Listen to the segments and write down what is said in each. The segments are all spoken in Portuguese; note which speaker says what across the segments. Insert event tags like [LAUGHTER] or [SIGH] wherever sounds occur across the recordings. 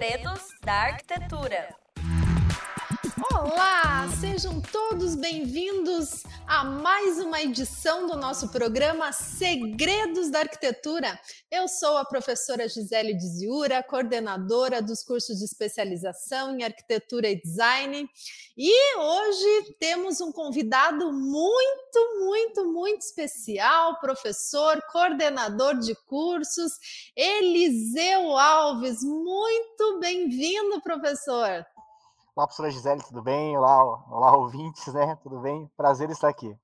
Speaker 1: Segredos da Arquitetura.
Speaker 2: Olá, sejam todos bem-vindos a mais uma edição do nosso programa Segredos da Arquitetura. Eu sou a professora Gisele Diziura, coordenadora dos cursos de especialização em arquitetura e design, e hoje temos um convidado muito, muito, muito especial, professor, coordenador de cursos, Eliseu Alves. Muito bem-vindo, professor.
Speaker 3: Olá, professora Gisele, tudo bem? Olá, olá, ouvintes, né? Tudo bem? Prazer estar aqui.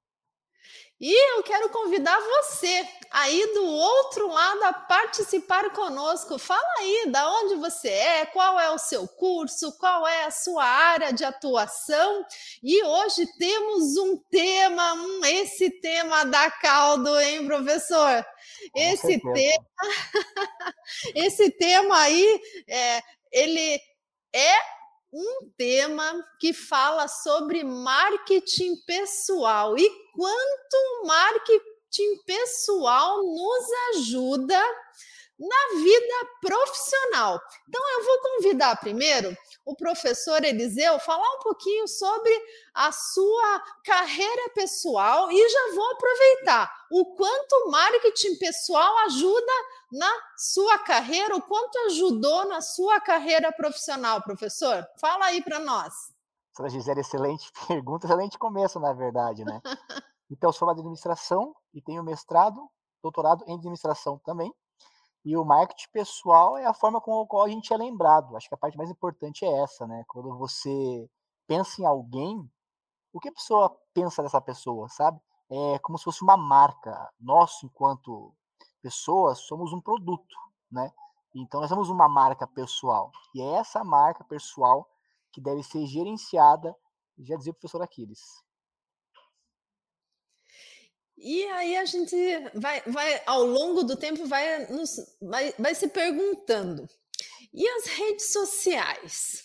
Speaker 2: E eu quero convidar você aí do outro lado a participar conosco. Fala aí da onde você é, qual é o seu curso, qual é a sua área de atuação. E hoje temos um tema, hum, esse tema da caldo, hein, professor? Esse tema, [LAUGHS] esse tema aí, é, ele é um tema que fala sobre marketing pessoal e quanto marketing pessoal nos ajuda na vida profissional. Então, eu vou convidar primeiro o professor Eliseu falar um pouquinho sobre a sua carreira pessoal e já vou aproveitar o quanto o marketing pessoal ajuda na sua carreira, o quanto ajudou na sua carreira profissional, professor. Fala aí para nós.
Speaker 3: Professora Gisele, excelente [LAUGHS] pergunta, excelente começo, na verdade, né? [LAUGHS] Então, sou de administração e tenho mestrado, doutorado em administração também. E o marketing pessoal é a forma com a qual a gente é lembrado. Acho que a parte mais importante é essa, né? Quando você pensa em alguém, o que a pessoa pensa dessa pessoa, sabe? É como se fosse uma marca. Nós, enquanto pessoas, somos um produto, né? Então nós somos uma marca pessoal. E é essa marca pessoal que deve ser gerenciada, já dizia o professor Aquiles.
Speaker 2: E aí a gente vai, vai ao longo do tempo, vai, nos, vai, vai se perguntando: e as redes sociais?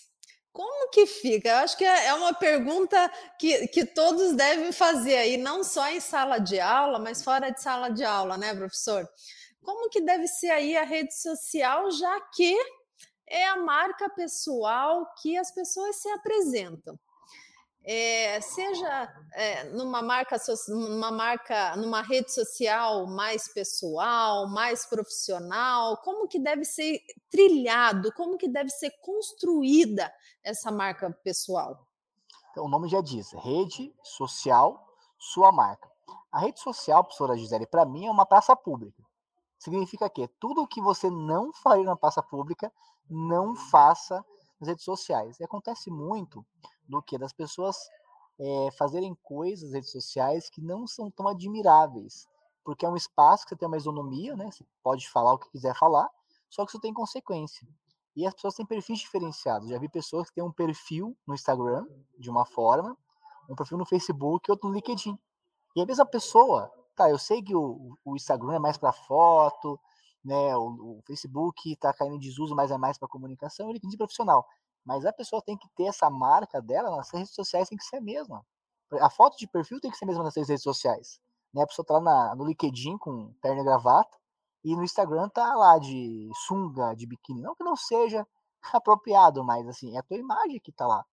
Speaker 2: Como que fica? Eu acho que é, é uma pergunta que, que todos devem fazer aí, não só em sala de aula, mas fora de sala de aula, né, professor? Como que deve ser aí a rede social, já que é a marca pessoal que as pessoas se apresentam? É, seja é, numa marca, numa marca, numa rede social mais pessoal, mais profissional, como que deve ser trilhado, como que deve ser construída essa marca pessoal?
Speaker 3: Então, o nome já diz, rede social, sua marca. A rede social, professora Gisele, para mim é uma praça pública. Significa que tudo o que você não faria na praça pública, não faça nas redes sociais. E acontece muito do que das pessoas é, fazerem coisas nas redes sociais que não são tão admiráveis, porque é um espaço que você tem uma isonomia, né? Você pode falar o que quiser falar, só que isso tem consequência. E as pessoas têm perfis diferenciados. Já vi pessoas que têm um perfil no Instagram de uma forma, um perfil no Facebook e outro no LinkedIn. E a mesma pessoa, tá, eu sei que o, o Instagram é mais para foto, né, o, o Facebook está caindo em desuso, mas é mais para comunicação, e o LinkedIn profissional. Mas a pessoa tem que ter essa marca dela nas redes sociais, tem que ser a mesma. A foto de perfil tem que ser a mesma nas redes sociais. Né? A pessoa tá lá na, no LinkedIn com perna e gravata, e no Instagram tá lá de sunga, de biquíni. Não que não seja [LAUGHS] apropriado, mas assim, é a tua imagem que tá lá.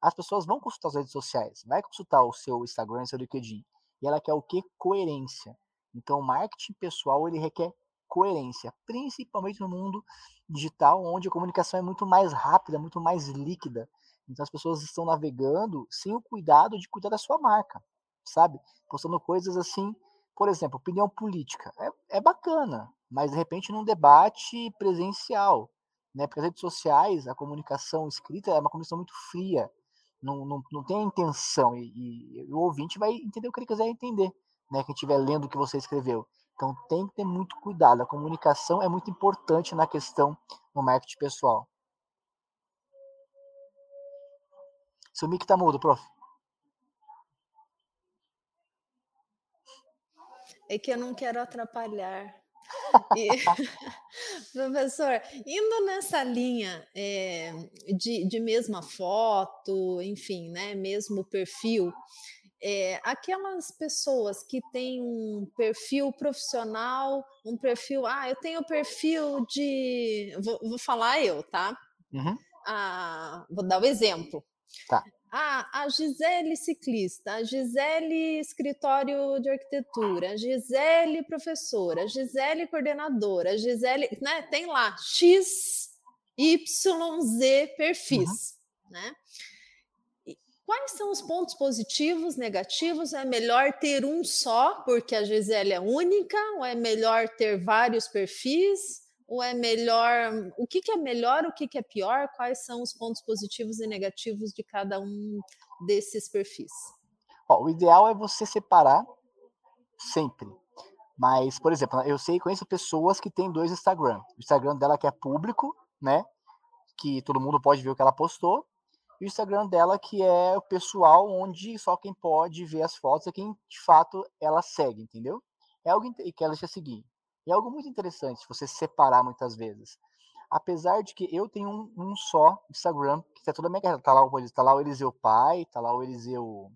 Speaker 3: As pessoas vão consultar as redes sociais, vai consultar o seu Instagram, seu LinkedIn. E ela quer o que? Coerência. Então, o marketing pessoal, ele requer coerência, principalmente no mundo digital, onde a comunicação é muito mais rápida, muito mais líquida. Então as pessoas estão navegando sem o cuidado de cuidar da sua marca, sabe? Postando coisas assim, por exemplo, opinião política. É, é bacana, mas de repente num debate presencial, né? Porque as redes sociais, a comunicação escrita é uma comunicação muito fria, não, não, não tem a intenção, e, e o ouvinte vai entender o que ele quiser entender, né? Quem estiver lendo o que você escreveu. Então tem que ter muito cuidado. A comunicação é muito importante na questão no marketing pessoal. Seu mic tá mudo, prof.
Speaker 2: É que eu não quero atrapalhar. E, [LAUGHS] professor, indo nessa linha é, de, de mesma foto, enfim, né, mesmo perfil, é, aquelas pessoas que têm um perfil profissional, um perfil, ah, eu tenho perfil de, vou, vou falar eu, tá?
Speaker 3: Uhum.
Speaker 2: Ah, vou dar o um exemplo.
Speaker 3: Tá.
Speaker 2: Ah, a Gisele ciclista, a Gisele escritório de arquitetura, a Gisele professora, a Gisele coordenadora, a Gisele, né? Tem lá X, Y, Z perfis, uhum. né? Quais são os pontos positivos, negativos? É melhor ter um só, porque a Gisele é única, ou é melhor ter vários perfis? Ou é melhor. O que, que é melhor, o que, que é pior? Quais são os pontos positivos e negativos de cada um desses perfis?
Speaker 3: O ideal é você separar sempre. Mas, por exemplo, eu sei, conheço pessoas que têm dois Instagram. O Instagram dela que é público, né? Que todo mundo pode ver o que ela postou e o Instagram dela, que é o pessoal onde só quem pode ver as fotos é quem de fato ela segue, entendeu? É algo que ela já seguir. É algo muito interessante você separar muitas vezes. Apesar de que eu tenho um, um só Instagram, que tá toda a minha carreira. Tá lá, o, tá lá o Eliseu pai, tá lá o Eliseu.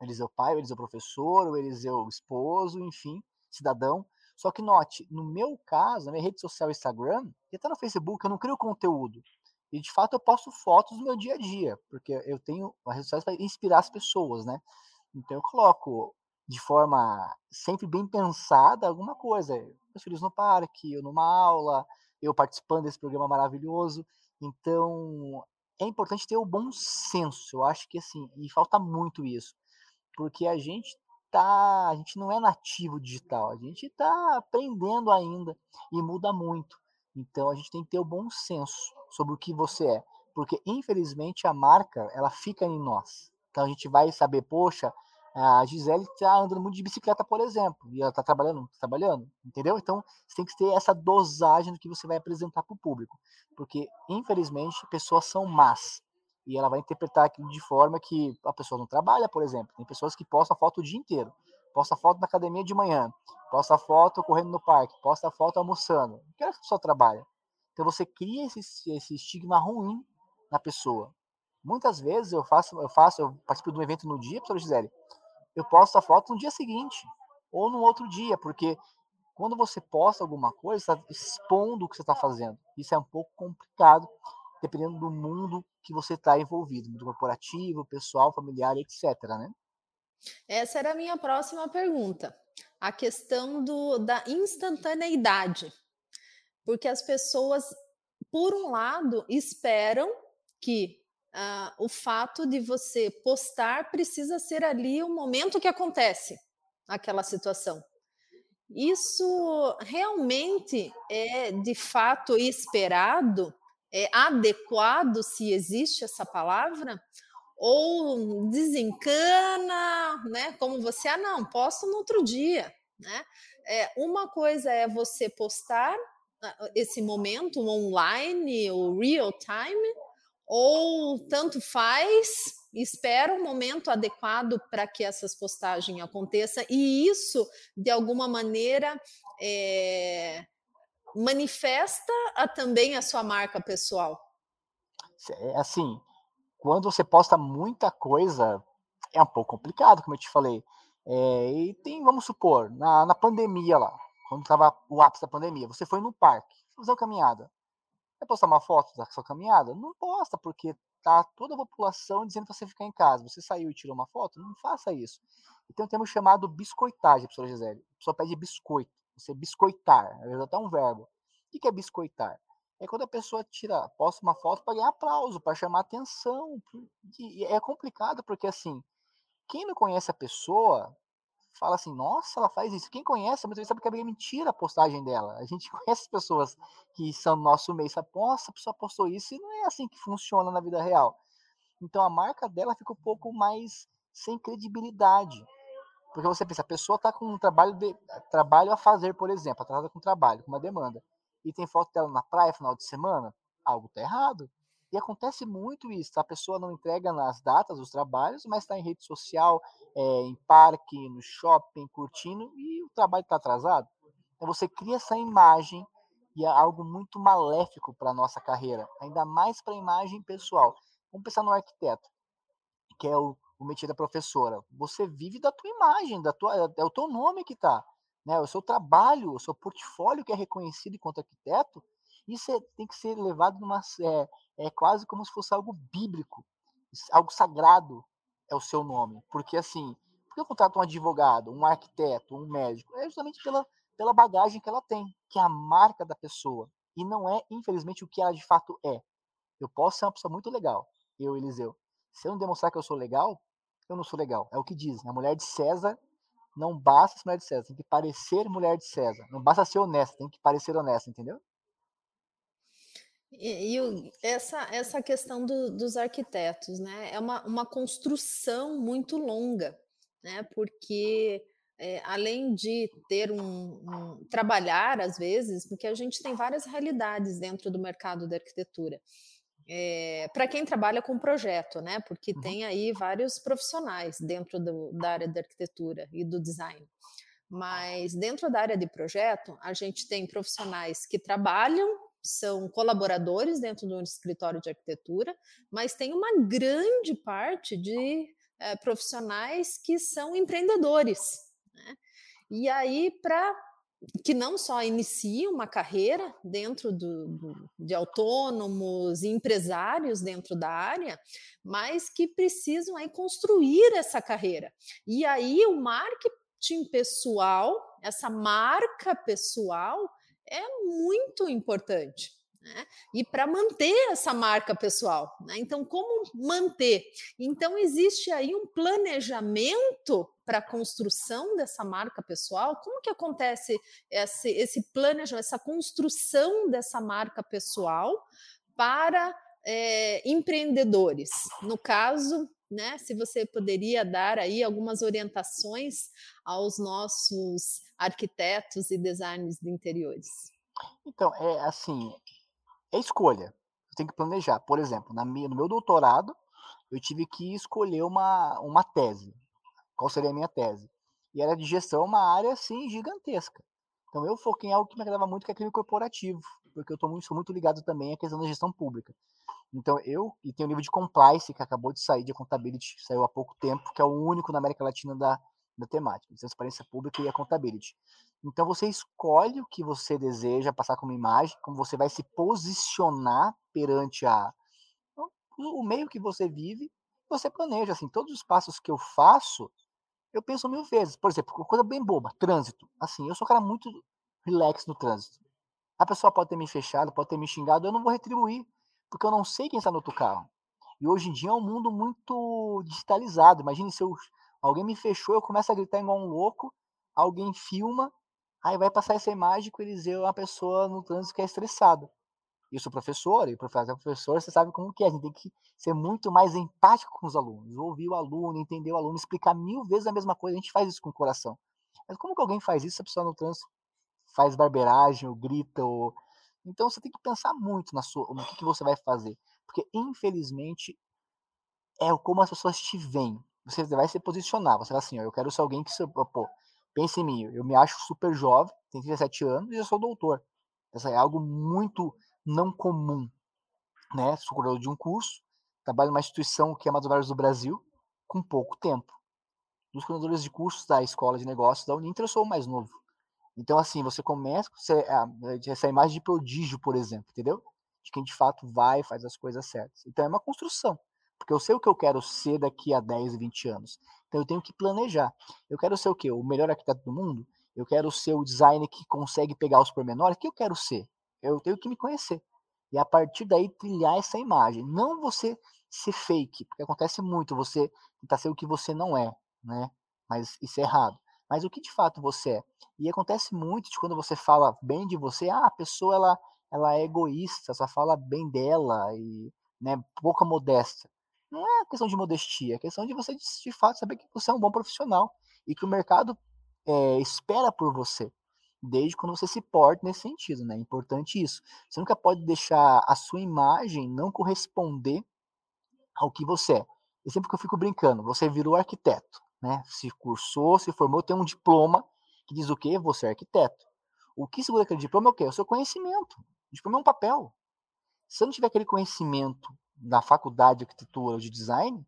Speaker 3: Eliseu pai, o Eliseu professor, o Eliseu esposo, enfim, cidadão. Só que note, no meu caso, na minha rede social Instagram, e até no Facebook, eu não crio conteúdo. E de fato eu posto fotos do meu dia a dia, porque eu tenho as redes para inspirar as pessoas, né? Então eu coloco de forma sempre bem pensada alguma coisa. Meus filhos no parque, eu numa aula, eu participando desse programa maravilhoso. Então é importante ter o bom senso. Eu acho que assim, e falta muito isso, porque a gente tá, a gente não é nativo digital, a gente está aprendendo ainda e muda muito. Então a gente tem que ter o bom senso sobre o que você é, porque infelizmente a marca ela fica em nós. Então a gente vai saber, poxa, a Gisele está andando muito de bicicleta, por exemplo, e ela está trabalhando, tá trabalhando, entendeu? Então você tem que ter essa dosagem do que você vai apresentar para o público, porque infelizmente pessoas são más e ela vai interpretar aquilo de forma que a pessoa não trabalha, por exemplo. Tem pessoas que postam foto o dia inteiro, posta foto na academia de manhã, posta foto correndo no parque, posta foto almoçando. Não quero que a pessoa trabalhe. Então você cria esse, esse estigma ruim na pessoa. Muitas vezes eu faço, eu faço, eu participo de um evento no dia, professora Gisele, eu posto a foto no dia seguinte ou no outro dia, porque quando você posta alguma coisa, está expondo o que você está fazendo. Isso é um pouco complicado, dependendo do mundo que você está envolvido, mundo corporativo, pessoal, familiar, etc. Né?
Speaker 2: Essa era a minha próxima pergunta. A questão do, da instantaneidade. Porque as pessoas, por um lado, esperam que uh, o fato de você postar precisa ser ali o momento que acontece aquela situação. Isso realmente é de fato esperado? É adequado, se existe essa palavra? Ou desencana, né? Como você, ah, não, posto no outro dia, né? É, uma coisa é você postar esse momento online, o real time, ou tanto faz, espera um momento adequado para que essas postagens aconteçam e isso, de alguma maneira, é, manifesta a, também a sua marca pessoal.
Speaker 3: É assim, quando você posta muita coisa, é um pouco complicado, como eu te falei. É, e tem, vamos supor, na, na pandemia lá, quando estava o ápice da pandemia, você foi no parque, fazer uma caminhada. Vai postar uma foto da sua caminhada? Não posta, porque tá toda a população dizendo para você ficar em casa. Você saiu e tirou uma foto? Não faça isso. E tem um termo chamado biscoitagem, professora Gisele. A pessoa pede biscoito. Você biscoitar, é até um verbo. O que é biscoitar? É quando a pessoa tira, posta uma foto para ganhar aplauso, para chamar atenção. E é complicado porque assim, quem não conhece a pessoa fala assim, nossa, ela faz isso. Quem conhece, muitas vezes sabe que é mentira a postagem dela. A gente [LAUGHS] conhece pessoas que são no nosso meio, sabe, nossa, a pessoa postou isso e não é assim que funciona na vida real. Então a marca dela fica um pouco mais sem credibilidade. Porque você pensa, a pessoa está com um trabalho, de, trabalho a fazer, por exemplo, atrasada com trabalho, com uma demanda, e tem foto dela na praia final de semana, algo está errado. E acontece muito isso, a pessoa não entrega nas datas os trabalhos, mas está em rede social, é, em parque, no shopping, curtindo, e o trabalho está atrasado. Então você cria essa imagem e é algo muito maléfico para a nossa carreira, ainda mais para a imagem pessoal. Vamos pensar no arquiteto, que é o, o métier da professora. Você vive da tua imagem, da tua, é o teu nome que está. Né? O seu trabalho, o seu portfólio que é reconhecido enquanto arquiteto, Isso é, tem que ser levado numa. É, é quase como se fosse algo bíblico, algo sagrado é o seu nome. Porque assim, por que eu contrato um advogado, um arquiteto, um médico? É justamente pela, pela bagagem que ela tem, que é a marca da pessoa. E não é, infelizmente, o que ela de fato é. Eu posso ser uma pessoa muito legal, eu, Eliseu. Se eu não demonstrar que eu sou legal, eu não sou legal. É o que diz. Né? A mulher de César não basta ser mulher de César, tem que parecer mulher de César. Não basta ser honesta, tem que parecer honesta, entendeu?
Speaker 2: E, e essa, essa questão do, dos arquitetos, né? É uma, uma construção muito longa, né? Porque é, além de ter um, um, trabalhar às vezes, porque a gente tem várias realidades dentro do mercado da arquitetura. É, para quem trabalha com projeto, né? Porque uhum. tem aí vários profissionais dentro do, da área da arquitetura e do design. Mas dentro da área de projeto, a gente tem profissionais que trabalham, são colaboradores dentro do escritório de arquitetura, mas tem uma grande parte de é, profissionais que são empreendedores. Né? E aí, para que não só iniciam uma carreira dentro do, do, de autônomos e empresários dentro da área, mas que precisam aí construir essa carreira. E aí o marketing pessoal, essa marca pessoal, é muito importante. Né? E para manter essa marca pessoal. Né? Então, como manter? Então, existe aí um planejamento para a construção dessa marca pessoal? Como que acontece esse, esse planejamento, essa construção dessa marca pessoal para é, empreendedores? No caso, né, se você poderia dar aí algumas orientações aos nossos arquitetos e designers de interiores.
Speaker 3: Então, é assim, é escolha. Eu tenho que planejar. Por exemplo, na minha, no meu doutorado, eu tive que escolher uma, uma tese qual seria a minha tese. E era de gestão, uma área assim gigantesca. Então eu foquei em algo que me agradava muito, que é aquele corporativo, porque eu muito, sou muito ligado também à questão da gestão pública. Então eu, e tem o livro de compliance que acabou de sair de accountability, saiu há pouco tempo, que é o único na América Latina da, da temática, transparência pública e accountability. Então você escolhe o que você deseja passar como imagem, como você vai se posicionar perante a o meio que você vive, você planeja assim, todos os passos que eu faço, eu penso mil vezes. Por exemplo, coisa bem boba, trânsito. Assim, eu sou um cara muito relax no trânsito. A pessoa pode ter me fechado, pode ter me xingado, eu não vou retribuir, porque eu não sei quem está no outro carro. E hoje em dia é um mundo muito digitalizado. Imagine se eu, alguém me fechou, eu começo a gritar igual um louco, alguém filma, aí vai passar essa imagem que o Eliseu é uma pessoa no trânsito que é estressada. Eu sou professor, e professor professor, você sabe como que é. A gente tem que ser muito mais empático com os alunos. Ouvir o aluno, entender o aluno, explicar mil vezes a mesma coisa. A gente faz isso com o coração. Mas como que alguém faz isso se a pessoa no trânsito faz barbeiragem, ou grita, ou... Então você tem que pensar muito na sua, no que, que você vai fazer. Porque, infelizmente, é como as pessoas te veem. Você vai se posicionar. Você vai assim, ó, eu quero ser alguém que, pô, pense em mim. Eu me acho super jovem, tenho 37 anos e eu sou doutor. Isso é algo muito não comum. Né? Sou curador de um curso, trabalho numa instituição que é uma das maiores do Brasil, com pouco tempo. Dos coordenadores de cursos da Escola de Negócios da Uninter, eu sou o mais novo. Então, assim, você começa você, essa imagem de prodígio, por exemplo, entendeu? De quem de fato vai faz as coisas certas. Então, é uma construção. Porque eu sei o que eu quero ser daqui a 10, 20 anos. Então, eu tenho que planejar. Eu quero ser o quê? O melhor arquiteto do mundo? Eu quero ser o designer que consegue pegar os pormenores? O que eu quero ser? Eu tenho que me conhecer. E a partir daí trilhar essa imagem. Não você ser fake, porque acontece muito você tentar ser o que você não é, né? Mas isso é errado. Mas o que de fato você é. E acontece muito de quando você fala bem de você, ah, a pessoa ela, ela é egoísta, só fala bem dela e né, pouca modéstia. Não é questão de modestia, é questão de você de fato saber que você é um bom profissional e que o mercado é, espera por você desde quando você se porta nesse sentido, né? É importante isso. Você nunca pode deixar a sua imagem não corresponder ao que você é. E sempre que eu fico brincando, você virou arquiteto, né? Se cursou, se formou, tem um diploma que diz o quê? Você é arquiteto. O que segura aquele diploma é o quê? É o seu conhecimento. O diploma é um papel. Se você não tiver aquele conhecimento da faculdade de arquitetura de design,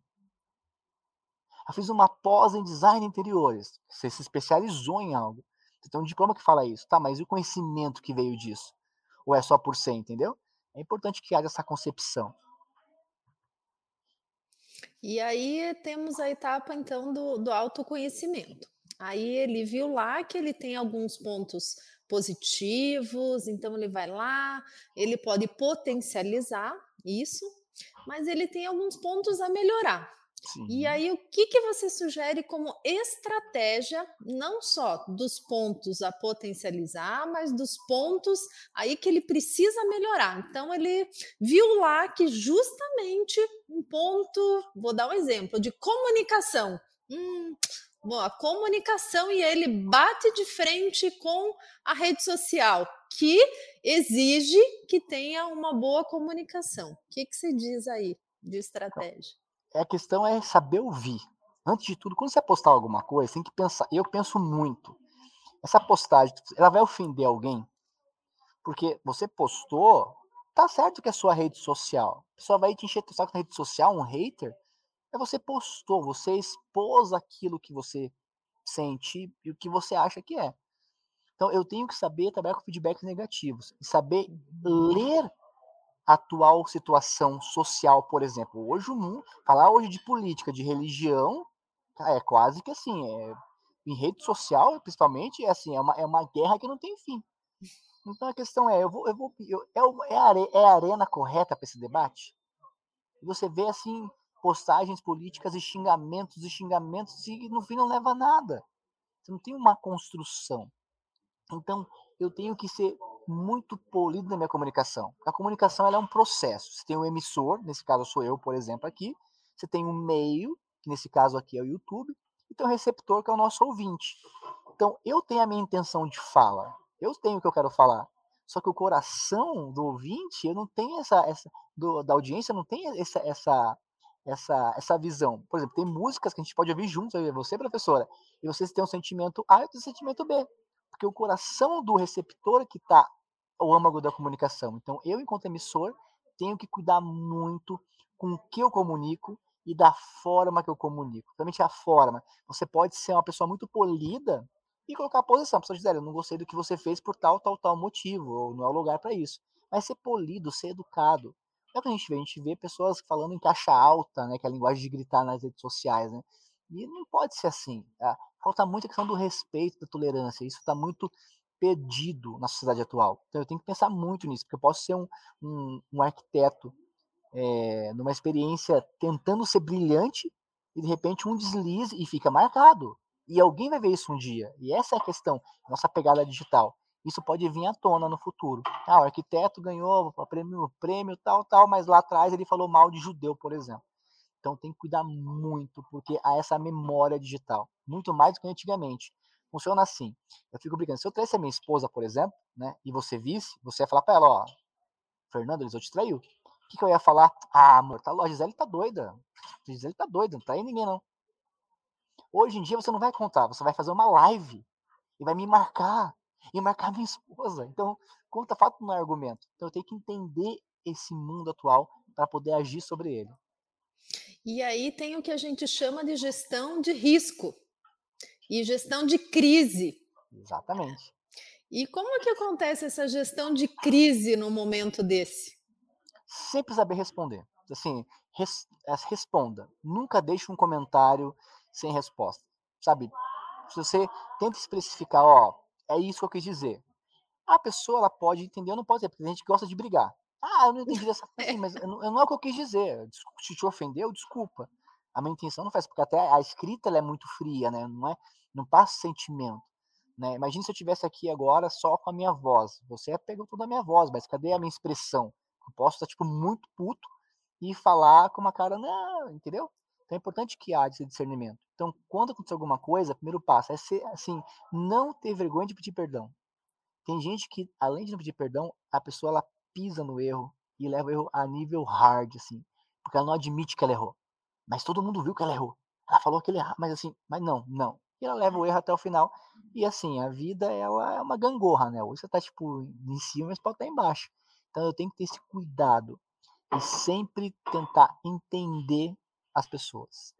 Speaker 3: eu fiz uma pós em design interiores. Você se especializou em algo. Você tem um diploma que fala isso, tá? Mas e o conhecimento que veio disso? ou é só por ser, entendeu? É importante que haja essa concepção.
Speaker 2: E aí temos a etapa então do, do autoconhecimento. Aí ele viu lá que ele tem alguns pontos positivos, então ele vai lá, ele pode potencializar isso, mas ele tem alguns pontos a melhorar. Sim. E aí, o que, que você sugere como estratégia, não só dos pontos a potencializar, mas dos pontos aí que ele precisa melhorar? Então, ele viu lá que justamente um ponto, vou dar um exemplo, de comunicação. Hum, bom, a comunicação e ele bate de frente com a rede social, que exige que tenha uma boa comunicação. O que, que você diz aí de estratégia?
Speaker 3: a questão é saber ouvir. Antes de tudo, quando você postar alguma coisa, tem que pensar. Eu penso muito. Essa postagem, ela vai ofender alguém? Porque você postou, tá certo que é sua rede social. A pessoa vai te encher o saco na rede social, um hater. É você postou, você expôs aquilo que você sente e o que você acha que é. Então eu tenho que saber trabalhar com feedbacks negativos e saber ler atual situação social, por exemplo. Hoje o mundo, falar hoje de política, de religião, é quase que assim, é, em rede social, principalmente, é assim, é uma, é uma guerra que não tem fim. Então a questão é, eu vou, eu vou, eu, é, é, a, é a arena correta para esse debate? Você vê assim postagens políticas e xingamentos e xingamentos e no fim não leva a nada. Você não tem uma construção. Então eu tenho que ser muito polido na minha comunicação. A comunicação é um processo. Você tem um emissor, nesse caso sou eu, por exemplo, aqui. Você tem um meio, que nesse caso aqui é o YouTube, e tem um receptor, que é o nosso ouvinte. Então, eu tenho a minha intenção de fala. Eu tenho o que eu quero falar. Só que o coração do ouvinte, eu não tenho essa, essa do, da audiência, não tem essa, essa, essa, essa visão. Por exemplo, tem músicas que a gente pode ouvir juntos, você, professora, e vocês têm um sentimento A e um sentimento B. Porque o coração do receptor que está o âmago da comunicação. Então, eu, enquanto emissor, tenho que cuidar muito com o que eu comunico e da forma que eu comunico. Principalmente a forma. Você pode ser uma pessoa muito polida e colocar a posição. A pessoa dizer, eu não gostei do que você fez por tal, tal, tal motivo, ou não é o lugar para isso. Mas ser polido, ser educado. É o que a gente vê. A gente vê pessoas falando em caixa alta, né, que é a linguagem de gritar nas redes sociais, né? E não pode ser assim. Tá? Falta muito a questão do respeito, da tolerância. Isso está muito perdido na sociedade atual. Então eu tenho que pensar muito nisso, porque eu posso ser um, um, um arquiteto é, numa experiência tentando ser brilhante e de repente um deslize e fica marcado. E alguém vai ver isso um dia. E essa é a questão, nossa pegada digital. Isso pode vir à tona no futuro. Ah, o arquiteto ganhou o prêmio, prêmio tal, tal, mas lá atrás ele falou mal de judeu, por exemplo. Então tem que cuidar muito, porque há essa memória digital, muito mais do que antigamente. Funciona assim. Eu fico brincando. Se eu tivesse a minha esposa, por exemplo, né, e você visse, você ia falar para ela, ó, Fernando, eles te traiu. O que, que eu ia falar? Ah, amor, tá, a Gisele tá doida. A Gisele tá doida, não trai ninguém não. Hoje em dia você não vai contar, você vai fazer uma live e vai me marcar e marcar minha esposa. Então, conta fato não é argumento. Então eu tenho que entender esse mundo atual para poder agir sobre ele.
Speaker 2: E aí tem o que a gente chama de gestão de risco e gestão de crise.
Speaker 3: Exatamente.
Speaker 2: E como é que acontece essa gestão de crise no momento desse?
Speaker 3: Sempre saber responder. Assim, res, responda. Nunca deixe um comentário sem resposta. Sabe? Se você tenta especificar, ó, é isso que eu quis dizer. A pessoa ela pode entender ou não pode dizer, porque a gente gosta de brigar. Ah, eu não entendi dessa forma, [LAUGHS] mas não, não é o que eu quis dizer. Se te ofendeu, desculpa. A minha intenção não faz, porque até a escrita ela é muito fria, né? Não é, não passa sentimento. Né? Imagina se eu tivesse aqui agora só com a minha voz. Você pegou toda a minha voz, mas cadê a minha expressão? Eu posso estar tipo muito puto e falar com uma cara, não, entendeu? Então é importante que haja esse discernimento. Então, quando acontecer alguma coisa, o primeiro passo é ser assim, não ter vergonha de pedir perdão. Tem gente que, além de não pedir perdão, a pessoa ela pisa no erro e leva o erro a nível hard, assim, porque ela não admite que ela errou. Mas todo mundo viu que ela errou. Ela falou que ele errou, mas assim, mas não, não e ela leva o erro até o final. E assim, a vida ela é uma gangorra, né? Hoje você tá tipo em cima, mas pode estar embaixo. Então eu tenho que ter esse cuidado e sempre tentar entender as pessoas.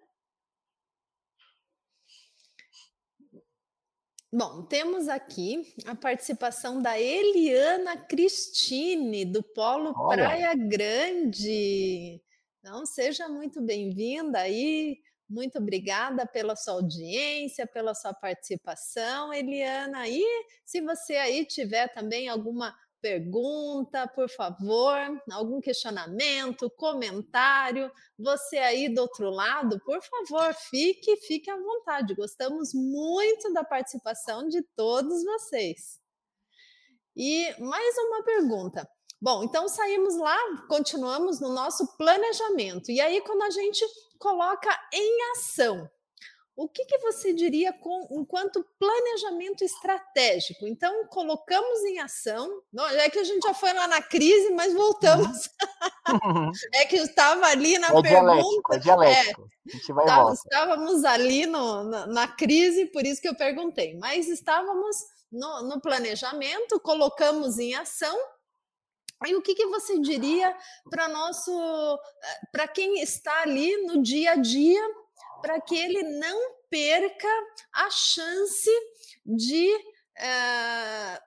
Speaker 2: Bom, temos aqui a participação da Eliana Cristine, do Polo
Speaker 3: Olha.
Speaker 2: Praia Grande. Então, seja muito bem-vinda aí. Muito obrigada pela sua audiência, pela sua participação, Eliana. E se você aí tiver também alguma pergunta, por favor, algum questionamento, comentário, você aí do outro lado, por favor, fique, fique à vontade. Gostamos muito da participação de todos vocês. E mais uma pergunta. Bom, então saímos lá, continuamos no nosso planejamento. E aí, quando a gente coloca em ação, o que, que você diria com, enquanto planejamento estratégico? Então, colocamos em ação. Não, é que a gente já foi lá na crise, mas voltamos.
Speaker 3: Uhum. [LAUGHS]
Speaker 2: é que estava ali na
Speaker 3: É
Speaker 2: pergunta.
Speaker 3: é dialético. A gente vai e
Speaker 2: Tá-. Estávamos ali no- na, na crise, por isso que eu perguntei. Mas estávamos no, no planejamento, colocamos em ação. E o que, que você diria para nosso, para quem está ali no dia a dia, para que ele não perca a chance de eh,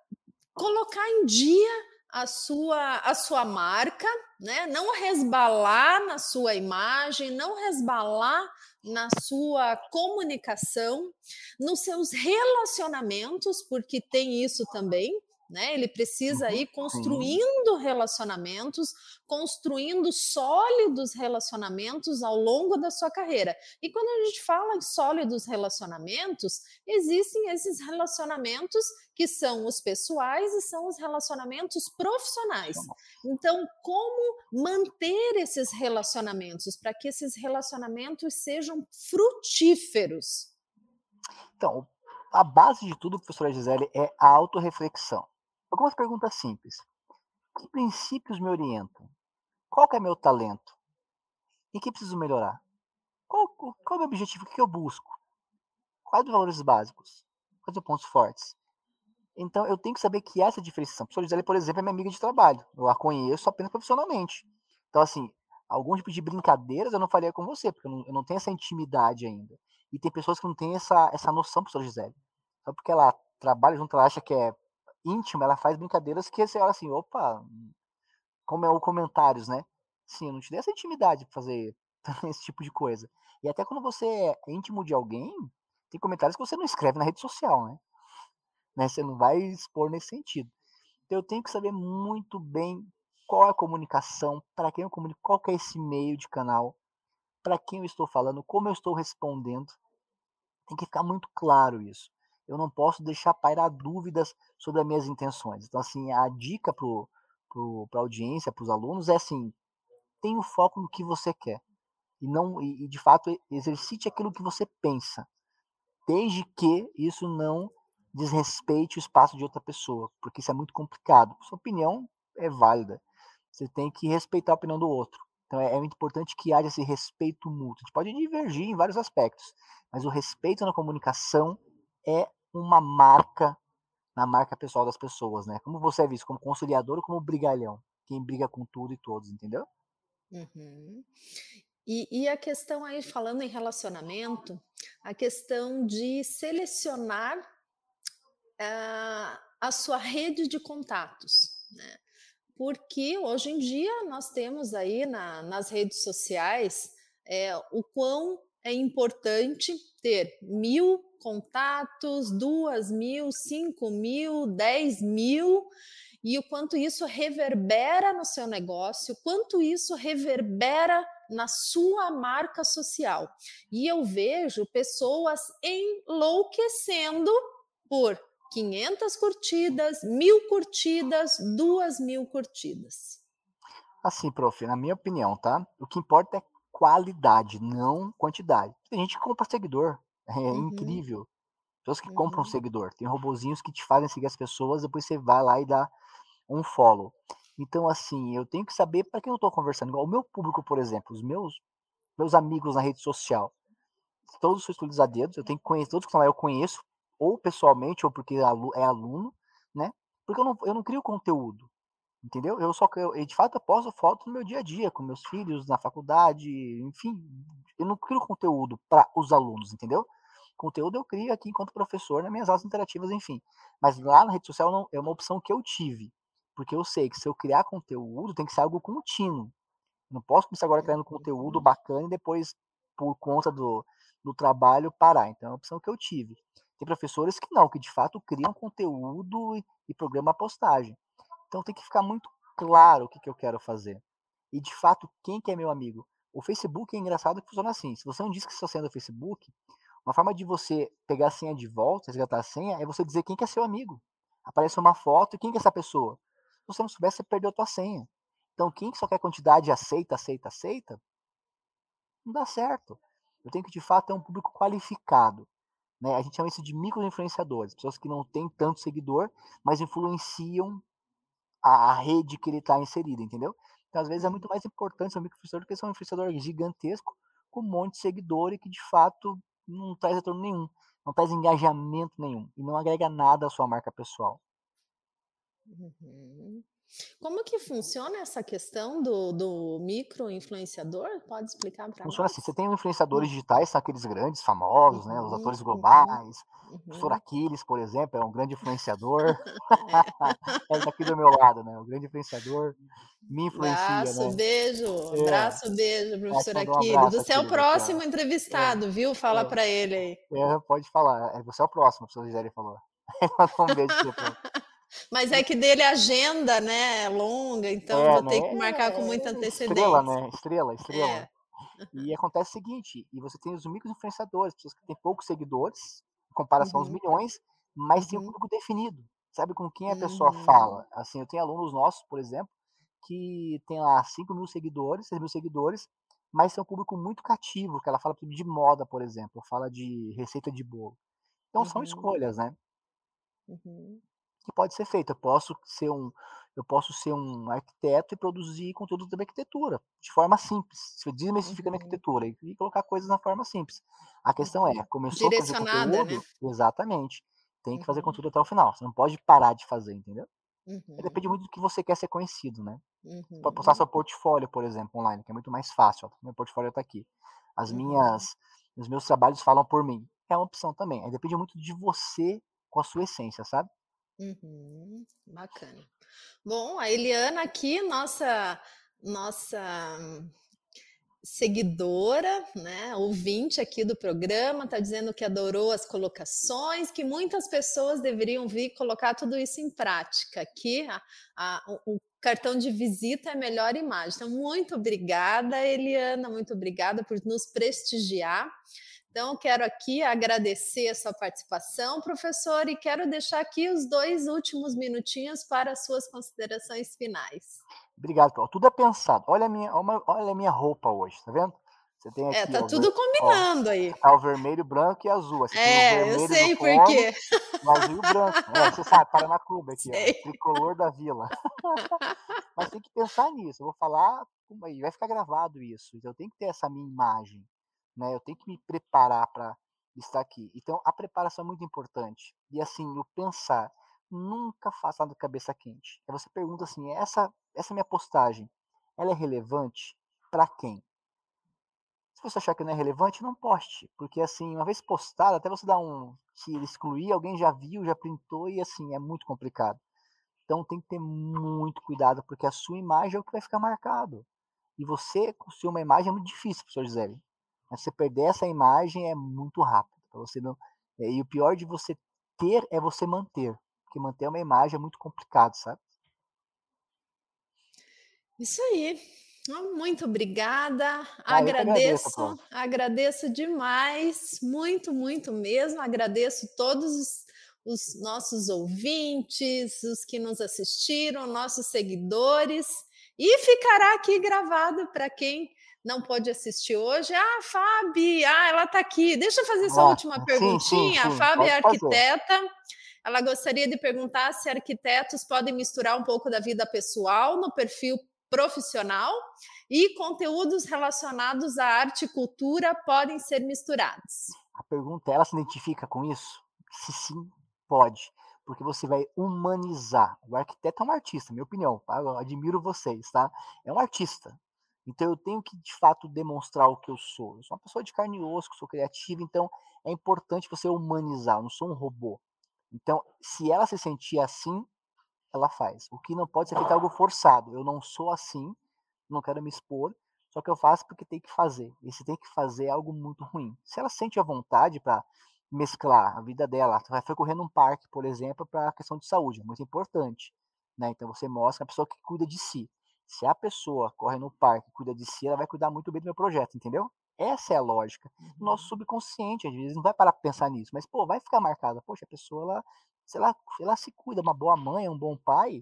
Speaker 2: colocar em dia a sua, a sua marca, né? não resbalar na sua imagem, não resbalar na sua comunicação, nos seus relacionamentos, porque tem isso também. Né? Ele precisa
Speaker 3: Uhum,
Speaker 2: ir construindo relacionamentos, construindo sólidos relacionamentos ao longo da sua carreira. E quando a gente fala em sólidos relacionamentos, existem esses relacionamentos que são os pessoais e são os relacionamentos profissionais. Então, como manter esses relacionamentos para que esses relacionamentos sejam frutíferos?
Speaker 3: Então, a base de tudo, professora Gisele, é a autorreflexão. Algumas perguntas simples. Que princípios me orientam? Qual é meu talento? Em que preciso melhorar? Qual, qual é o meu objetivo? O que eu busco? Quais os valores básicos? Quais os pontos fortes? Então, eu tenho que saber que essa diferenciação. A professora Gisele, por exemplo, é minha amiga de trabalho. Eu a conheço apenas profissionalmente. Então, assim, algum tipo de brincadeiras eu não faria com você, porque eu não, eu não tenho essa intimidade ainda. E tem pessoas que não têm essa, essa noção, professora Gisele. Só porque ela trabalha junto, ela acha que é íntima, ela faz brincadeiras que você olha assim, opa, como é o comentários, né? Sim, eu não te dei essa intimidade para fazer [LAUGHS] esse tipo de coisa. E até quando você é íntimo de alguém, tem comentários que você não escreve na rede social, né? né? Você não vai expor nesse sentido. Então eu tenho que saber muito bem qual é a comunicação, para quem eu comunico, qual que é esse meio de canal, para quem eu estou falando, como eu estou respondendo. Tem que ficar muito claro isso. Eu não posso deixar pairar dúvidas sobre as minhas intenções. Então, assim, a dica para a audiência, para os alunos, é assim: tenha o foco no que você quer. E, não, e, de fato, exercite aquilo que você pensa. Desde que isso não desrespeite o espaço de outra pessoa, porque isso é muito complicado. Sua opinião é válida. Você tem que respeitar a opinião do outro. Então é, é muito importante que haja esse respeito mútuo. A gente pode divergir em vários aspectos, mas o respeito na comunicação é uma marca na marca pessoal das pessoas, né? Como você é visto, como conciliador ou como brigalhão? Quem briga com tudo e todos, entendeu?
Speaker 2: Uhum. E, e, a questão aí, falando em relacionamento, a questão de selecionar uh, a sua rede de contatos, né? Porque hoje em dia nós temos aí na, nas redes sociais é, o quão é importante ter mil contatos, duas mil, cinco mil, dez mil, e o quanto isso reverbera no seu negócio, quanto isso reverbera na sua marca social. E eu vejo pessoas enlouquecendo por 500 curtidas, mil curtidas, duas mil curtidas.
Speaker 3: Assim, prof, na minha opinião, tá? O que importa é qualidade, não quantidade. Tem gente que compra seguidor, é uhum. incrível. Pessoas que uhum. compram seguidor. Tem robozinhos que te fazem seguir as pessoas, depois você vai lá e dá um follow. Então, assim, eu tenho que saber para quem eu estou conversando. O meu público, por exemplo, os meus, meus amigos na rede social, todos são estudos a dedos, eu tenho que conhecer, todos que estão lá eu conheço, ou pessoalmente, ou porque é aluno, né? Porque eu não, eu não crio conteúdo, entendeu? Eu só, eu, de fato, eu posto fotos no meu dia a dia, com meus filhos, na faculdade, enfim, eu não crio conteúdo para os alunos, entendeu? Conteúdo eu crio aqui enquanto professor nas minhas aulas interativas, enfim. Mas lá na rede social não, é uma opção que eu tive. Porque eu sei que se eu criar conteúdo, tem que ser algo contínuo. Não posso começar agora criando conteúdo uhum. bacana e depois, por conta do, do trabalho, parar. Então é uma opção que eu tive. Tem professores que não, que de fato criam conteúdo e, e programa a postagem. Então tem que ficar muito claro o que, que eu quero fazer. E de fato, quem que é meu amigo? O Facebook é engraçado que funciona assim. Se você não diz que está sendo do Facebook, uma forma de você pegar a senha de volta, resgatar a senha, é você dizer quem que é seu amigo. Aparece uma foto quem que é essa pessoa? Se você não souber, você perdeu a tua senha. Então, quem só quer quantidade aceita, aceita, aceita, não dá certo. Eu tenho que, de fato, ter um público qualificado. Né? A gente chama isso de micro-influenciadores, pessoas que não têm tanto seguidor, mas influenciam a, a rede que ele está inserido, entendeu? Então, às vezes, é muito mais importante ser um micro-influenciador do que ser um influenciador gigantesco com um monte de seguidor e que, de fato, não traz retorno nenhum, não traz engajamento nenhum e não agrega nada à sua marca pessoal.
Speaker 2: Uhum. Como que funciona essa questão do, do micro-influenciador? Pode explicar para
Speaker 3: nós? Funciona assim, você tem influenciadores hum. digitais, são aqueles grandes, famosos, uhum, né? Os atores uhum, globais. Uhum. O professor Aquiles, por exemplo, é um grande influenciador. [LAUGHS] [LAUGHS] é daqui do meu lado, né? O grande influenciador me influencia,
Speaker 2: Braço,
Speaker 3: né?
Speaker 2: beijo, é. braço, beijo, professor Aquiles. Um você é o próximo entrevistado, é. viu? Fala é. para ele aí.
Speaker 3: É, pode falar. É, você é o próximo, o professor Gisele falou. [LAUGHS] um beijo
Speaker 2: mas é que dele a agenda, né, é longa, então é, vou ter né? que marcar com muita antecedência.
Speaker 3: Estrela, né? Estrela, estrela. É. E acontece o seguinte, e você tem os micro influenciadores, pessoas que têm poucos seguidores, em comparação uhum. aos milhões, mas uhum. tem um público definido. Sabe com quem a pessoa uhum. fala? Assim, eu tenho alunos nossos, por exemplo, que tem lá 5 mil seguidores, 6 mil seguidores, mas é um público muito cativo, que ela fala de moda, por exemplo, fala de receita de bolo. Então são uhum. escolhas, né? Uhum que pode ser feito. Eu posso ser um, eu posso ser um arquiteto e produzir conteúdo de arquitetura de forma simples, se desmistificando uhum. a arquitetura e, e, colocar coisas na forma simples. A questão é, começou a fazer conteúdo, né? exatamente, tem que fazer uhum. conteúdo até o final. Você não pode parar de fazer, entendeu? Uhum. Depende muito do que você quer ser conhecido, né? Você pode postar seu uhum. portfólio, por exemplo, online, que é muito mais fácil. Ó, meu portfólio está aqui. As uhum. minhas, os meus trabalhos falam por mim. É uma opção também. Aí depende muito de você com a sua essência, sabe?
Speaker 2: Uhum, bacana. Bom, a Eliana aqui, nossa, nossa seguidora, né, ouvinte aqui do programa, está dizendo que adorou as colocações, que muitas pessoas deveriam vir colocar tudo isso em prática. Aqui, a, a, o cartão de visita é a melhor imagem. Então, muito obrigada, Eliana, muito obrigada por nos prestigiar. Então, quero aqui agradecer a sua participação, professor, e quero deixar aqui os dois últimos minutinhos para as suas considerações finais.
Speaker 3: Obrigado, Paulo. Tudo é pensado. Olha a minha, olha a minha roupa hoje, tá vendo?
Speaker 2: Você tem é, aqui, é, tá ó, tudo combinando ó, aí.
Speaker 3: Tá o vermelho, branco e azul.
Speaker 2: Você é, eu sei por quê.
Speaker 3: O azul e o branco. É, você sabe, Paraná Clube aqui, ó, tricolor da vila. [LAUGHS] Mas tem que pensar nisso. Eu vou falar, vai ficar gravado isso. Então eu tenho que ter essa minha imagem né? Eu tenho que me preparar para estar aqui. Então, a preparação é muito importante. E assim, o pensar, nunca faça nada de cabeça quente. Você pergunta assim, essa essa minha postagem, ela é relevante para quem? Se você achar que não é relevante, não poste, porque assim, uma vez postado, até você dar um se excluir, alguém já viu, já printou e assim, é muito complicado. Então tem que ter muito cuidado, porque a sua imagem é o que vai ficar marcado. E você construir uma imagem é muito difícil, professor Gisele. Mas você perder essa imagem é muito rápido. Você não... É, e o pior de você ter é você manter. Porque manter uma imagem é muito complicado, sabe?
Speaker 2: Isso aí. Muito obrigada. Ah, agradeço, agradeço, agradeço demais, muito, muito mesmo. Agradeço todos os, os nossos ouvintes, os que nos assistiram, nossos seguidores. E ficará aqui gravado para quem não pôde assistir hoje. Ah, Fábio, ah, ela está aqui. Deixa eu fazer essa última perguntinha. Sim, sim, sim. A Fábio é arquiteta. Ela gostaria de perguntar se arquitetos podem misturar um pouco da vida pessoal no perfil profissional e conteúdos relacionados à arte e cultura podem ser misturados.
Speaker 3: A pergunta, ela se identifica com isso? Se sim, pode. Porque você vai humanizar. O arquiteto é um artista, minha opinião. Tá? Eu admiro vocês, tá? É um artista Então eu tenho que de fato demonstrar o que eu sou. Eu sou uma pessoa de carne e osso, sou criativa, então é importante você humanizar. Eu não sou um robô. Então, se ela se sentir assim, ela faz. O que não pode ser feito é algo forçado. Eu não sou assim, não quero me expor, só que eu faço porque tem que fazer. E se tem que fazer é algo muito ruim. Se ela sente a vontade para mesclar a vida dela, vai foi correr num parque, por exemplo, para a questão de saúde, muito importante. Né? Então você mostra a pessoa que cuida de si. Se a pessoa corre no parque e cuida de si, ela vai cuidar muito bem do meu projeto, entendeu? Essa é a lógica. O nosso uhum. subconsciente, às vezes, não vai parar para pensar nisso, mas, pô, vai ficar marcada. Poxa, a pessoa, ela, se ela, ela se cuida, uma boa mãe, um bom pai,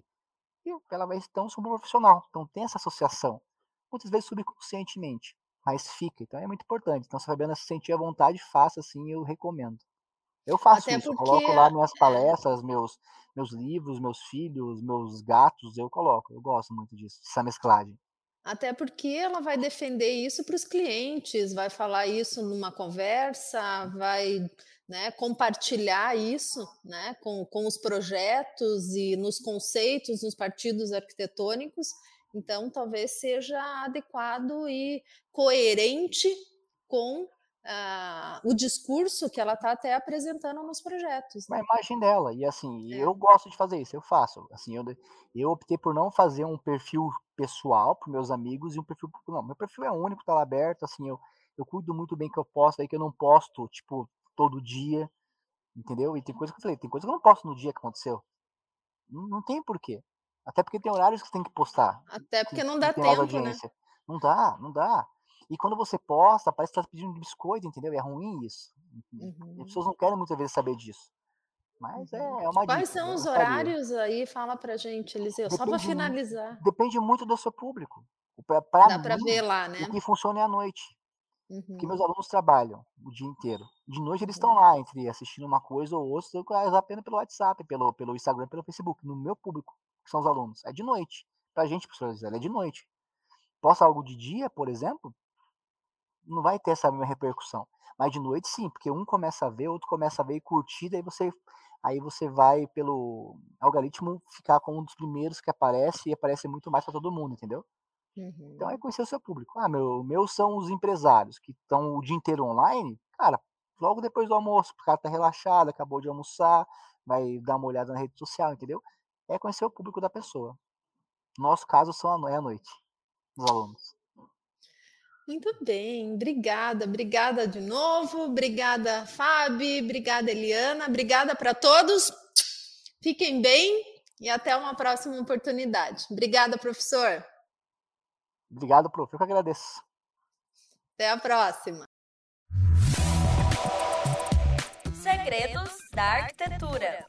Speaker 3: e ela vai então ser um bom profissional. Então tem essa associação. Muitas vezes subconscientemente, mas fica. Então é muito importante. Então, se a Fabiana se sentir à vontade, faça assim, eu recomendo. Eu faço Até isso, porque... coloco lá minhas palestras, meus, meus livros, meus filhos, meus gatos, eu coloco. Eu gosto muito disso, dessa mesclagem.
Speaker 2: Até porque ela vai defender isso para os clientes, vai falar isso numa conversa, vai né, compartilhar isso né, com, com os projetos e nos conceitos, nos partidos arquitetônicos. Então, talvez seja adequado e coerente com uh, o discurso que ela está até apresentando nos projetos.
Speaker 3: Né? A imagem dela, e assim, é. eu gosto de fazer isso, eu faço. Assim, eu, eu optei por não fazer um perfil pessoal para meus amigos e um perfil. Não, meu perfil é único, tá lá aberto, assim, eu, eu cuido muito bem que eu posto aí, que eu não posto, tipo, todo dia, entendeu? E tem coisa que eu falei, tem coisa que eu não posto no dia que aconteceu. Não, não tem porquê. Até porque tem horários que você tem que postar.
Speaker 2: Até porque que, não dá tempo, né?
Speaker 3: Não dá, não dá. E quando você posta, parece que tá pedindo biscoito, entendeu? É ruim isso. Uhum. As pessoas não querem muitas vezes saber disso. Mas é, uhum. é uma
Speaker 2: Quais dica, são os horários aí? Fala pra gente, Eliseu, depende, só para finalizar.
Speaker 3: Depende muito do seu público. Pra, pra
Speaker 2: Dá para ver lá, né?
Speaker 3: O que funciona é à noite. Uhum. Porque meus alunos trabalham o dia inteiro. De noite eles estão lá, entre assistindo uma coisa ou outra, apenas pelo WhatsApp, pelo, pelo Instagram, pelo Facebook. No meu público, que são os alunos. É de noite. Pra gente, professor Gisele, é de noite. Posta algo de dia, por exemplo, não vai ter essa mesma repercussão. Mas de noite sim, porque um começa a ver, outro começa a ver e curtir, daí você aí você vai pelo algoritmo ficar com um dos primeiros que aparece e aparece muito mais para todo mundo, entendeu? Uhum. Então é conhecer o seu público. Ah, meu, meus são os empresários que estão o dia inteiro online. Cara, logo depois do almoço, o cara tá relaxado, acabou de almoçar, vai dar uma olhada na rede social, entendeu? É conhecer o público da pessoa. No nosso caso, são à noite, os alunos.
Speaker 2: Muito bem, obrigada, obrigada de novo, obrigada, Fábio, obrigada, Eliana, obrigada para todos. Fiquem bem e até uma próxima oportunidade. Obrigada, professor.
Speaker 3: Obrigado, prof. Eu que agradeço.
Speaker 2: Até a próxima.
Speaker 1: Segredos da Arquitetura.